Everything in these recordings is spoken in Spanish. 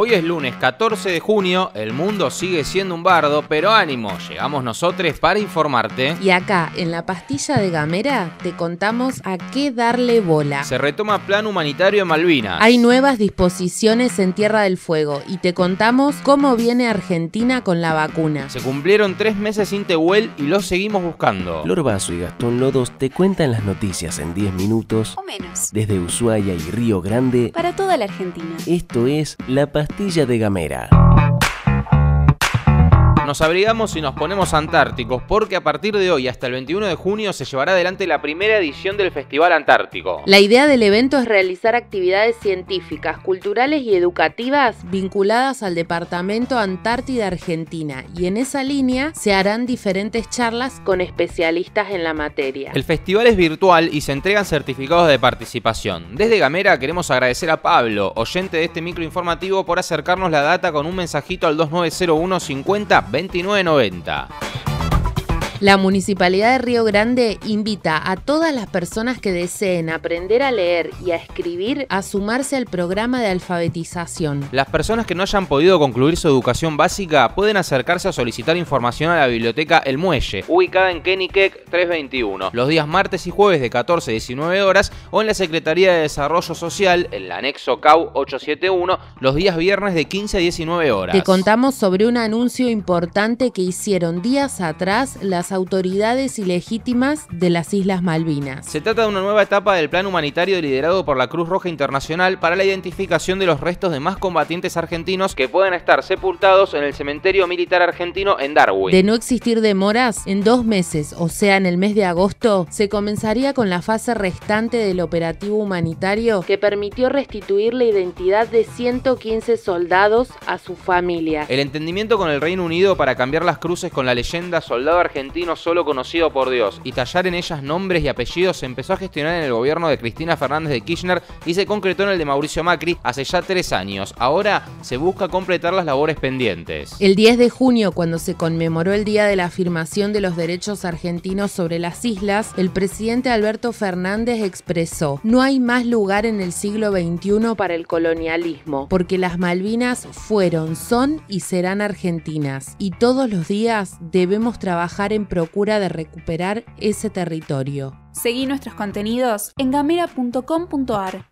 Hoy es lunes 14 de junio, el mundo sigue siendo un bardo, pero ánimo, llegamos nosotros para informarte. Y acá, en la pastilla de Gamera, te contamos a qué darle bola. Se retoma plan humanitario en Malvinas. Hay nuevas disposiciones en Tierra del Fuego y te contamos cómo viene Argentina con la vacuna. Se cumplieron tres meses sin Tehuel y los seguimos buscando. Flor Vaso y Gastón Lodos te cuentan las noticias en 10 minutos o menos. desde Ushuaia y Río Grande. Para toda la Argentina. Esto es La Pastilla de Gamera. Nos abrigamos y nos ponemos antárticos porque a partir de hoy hasta el 21 de junio se llevará adelante la primera edición del Festival Antártico. La idea del evento es realizar actividades científicas, culturales y educativas vinculadas al Departamento Antártida Argentina y en esa línea se harán diferentes charlas con especialistas en la materia. El festival es virtual y se entregan certificados de participación. Desde Gamera queremos agradecer a Pablo, oyente de este microinformativo, por acercarnos la data con un mensajito al 2901 50 2990. La Municipalidad de Río Grande invita a todas las personas que deseen aprender a leer y a escribir a sumarse al programa de alfabetización. Las personas que no hayan podido concluir su educación básica pueden acercarse a solicitar información a la biblioteca El Muelle, ubicada en Keniquec 321, los días martes y jueves de 14 a 19 horas o en la Secretaría de Desarrollo Social, en el anexo CAU 871, los días viernes de 15 a 19 horas. Te contamos sobre un anuncio importante que hicieron días atrás las autoridades ilegítimas de las Islas Malvinas. Se trata de una nueva etapa del plan humanitario liderado por la Cruz Roja Internacional para la identificación de los restos de más combatientes argentinos que pueden estar sepultados en el cementerio militar argentino en Darwin. De no existir demoras, en dos meses, o sea, en el mes de agosto, se comenzaría con la fase restante del operativo humanitario que permitió restituir la identidad de 115 soldados a su familia. El entendimiento con el Reino Unido para cambiar las cruces con la leyenda soldado argentino solo conocido por Dios y tallar en ellas nombres y apellidos se empezó a gestionar en el gobierno de Cristina Fernández de Kirchner y se concretó en el de Mauricio Macri hace ya tres años. Ahora se busca completar las labores pendientes. El 10 de junio, cuando se conmemoró el Día de la Afirmación de los Derechos Argentinos sobre las Islas, el presidente Alberto Fernández expresó, no hay más lugar en el siglo XXI para el colonialismo, porque las Malvinas fueron, son y serán argentinas, y todos los días debemos trabajar en procura de recuperar ese territorio. Seguí nuestros contenidos en gamera.com.ar.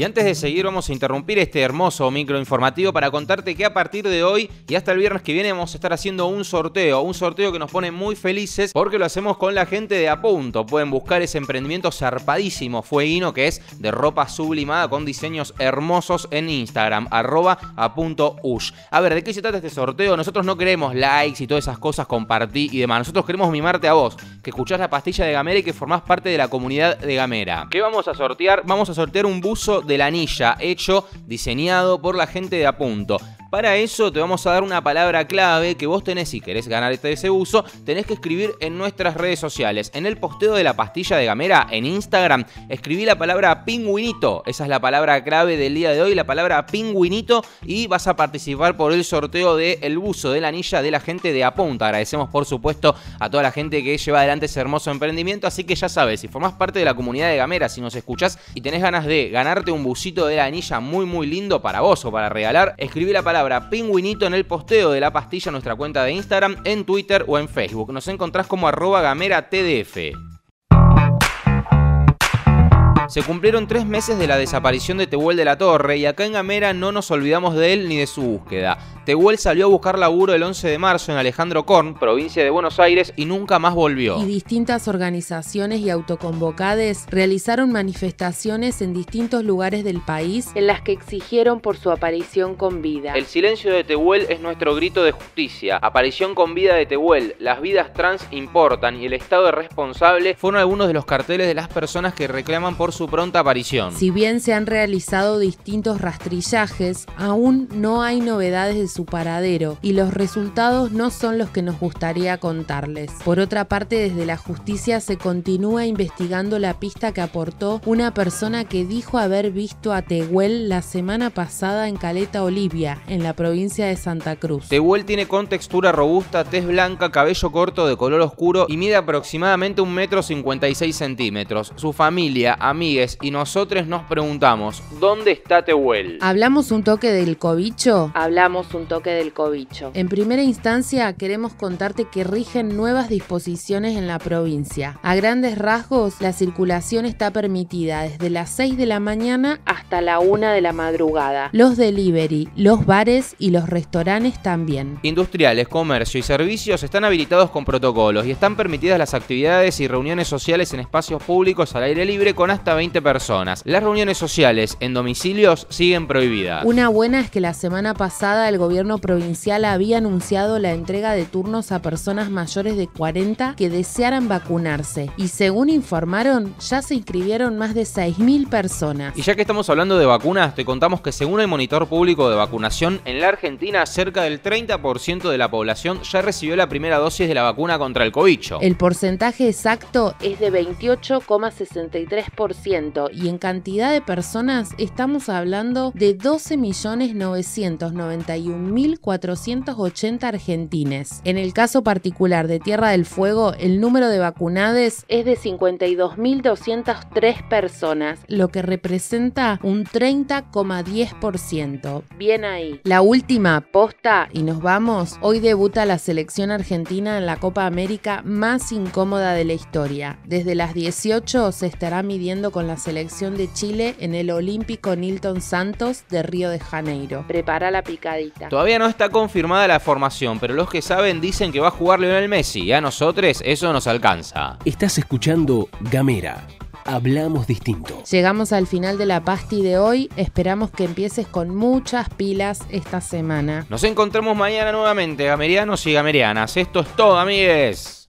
Y antes de seguir vamos a interrumpir este hermoso microinformativo para contarte que a partir de hoy y hasta el viernes que viene vamos a estar haciendo un sorteo, un sorteo que nos pone muy felices porque lo hacemos con la gente de Apunto. Pueden buscar ese emprendimiento zarpadísimo fueguino que es de ropa sublimada con diseños hermosos en Instagram, arroba apunto.ush. A ver, ¿de qué se trata este sorteo? Nosotros no queremos likes y todas esas cosas, compartir y demás. Nosotros queremos mimarte a vos, que escuchás la pastilla de Gamera y que formás parte de la comunidad de Gamera. ¿Qué vamos a sortear? Vamos a sortear un buzo de la anilla hecho, diseñado por la gente de Apunto. Para eso te vamos a dar una palabra clave que vos tenés, si querés ganar este ese uso, tenés que escribir en nuestras redes sociales. En el posteo de la pastilla de Gamera en Instagram, escribí la palabra pingüinito. Esa es la palabra clave del día de hoy, la palabra pingüinito. Y vas a participar por el sorteo del el buzo de la anilla de la gente de Apunta. Agradecemos, por supuesto, a toda la gente que lleva adelante ese hermoso emprendimiento. Así que ya sabes, si formás parte de la comunidad de Gamera, si nos escuchás y tenés ganas de ganarte un busito de la anilla muy, muy lindo para vos o para regalar, escribí la palabra pingüinito en el posteo de la pastilla en nuestra cuenta de Instagram, en Twitter o en Facebook. Nos encontrás como arroba gamera TDF. Se cumplieron tres meses de la desaparición de Tehuel de la Torre y acá en Gamera no nos olvidamos de él ni de su búsqueda. Tehuel salió a buscar laburo el 11 de marzo en Alejandro Korn, provincia de Buenos Aires, y nunca más volvió. Y distintas organizaciones y autoconvocades realizaron manifestaciones en distintos lugares del país en las que exigieron por su aparición con vida. El silencio de Tehuel es nuestro grito de justicia. Aparición con vida de Tehuel, las vidas trans importan y el Estado es responsable fueron algunos de los carteles de las personas que reclaman por su su pronta aparición. Si bien se han realizado distintos rastrillajes, aún no hay novedades de su paradero y los resultados no son los que nos gustaría contarles. Por otra parte, desde la justicia se continúa investigando la pista que aportó una persona que dijo haber visto a Tehuel la semana pasada en Caleta Olivia, en la provincia de Santa Cruz. Tehuel tiene contextura robusta, tez blanca, cabello corto de color oscuro y mide aproximadamente un metro 56 centímetros. Su familia, amigues y nosotros nos preguntamos, ¿dónde está Tehuel? ¿Hablamos un toque del cobicho? Hablamos un toque del cobicho. En primera instancia, queremos contarte que rigen nuevas disposiciones en la provincia. A grandes rasgos, la circulación está permitida desde las 6 de la mañana hasta la 1 de la madrugada. Los delivery, los bares y los restaurantes también. Industriales, comercio y servicios están habilitados con protocolos y están permitidas las actividades y reuniones sociales en espacios públicos al aire libre con hasta 20 personas. Las reuniones sociales en domicilios siguen prohibidas. Una buena es que la semana pasada el gobierno provincial había anunciado la entrega de turnos a personas mayores de 40 que desearan vacunarse y según informaron ya se inscribieron más de 6.000 personas. Y ya que estamos hablando de vacunas, te contamos que según el monitor público de vacunación, en la Argentina cerca del 30% de la población ya recibió la primera dosis de la vacuna contra el cobicho. El porcentaje exacto Es de 28,63% y en cantidad de personas estamos hablando de 12.991.480 argentines. En el caso particular de Tierra del Fuego, el número de vacunades es de 52.203 personas, lo que representa un 30,10%. Bien ahí. La última posta, y nos vamos, hoy debuta la selección argentina en la Copa América más incómoda de la historia. Desde las 18 se estará midiendo con la selección de Chile en el Olímpico Nilton Santos de Río de Janeiro. Prepara la picadita. Todavía no está confirmada la formación, pero los que saben dicen que va a jugar Lionel Messi y a nosotros eso nos alcanza. Estás escuchando Gamera. Hablamos distinto. Llegamos al final de la pasti de hoy. Esperamos que empieces con muchas pilas esta semana. Nos encontramos mañana nuevamente, gamerianos y gamerianas. Esto es todo, amigues.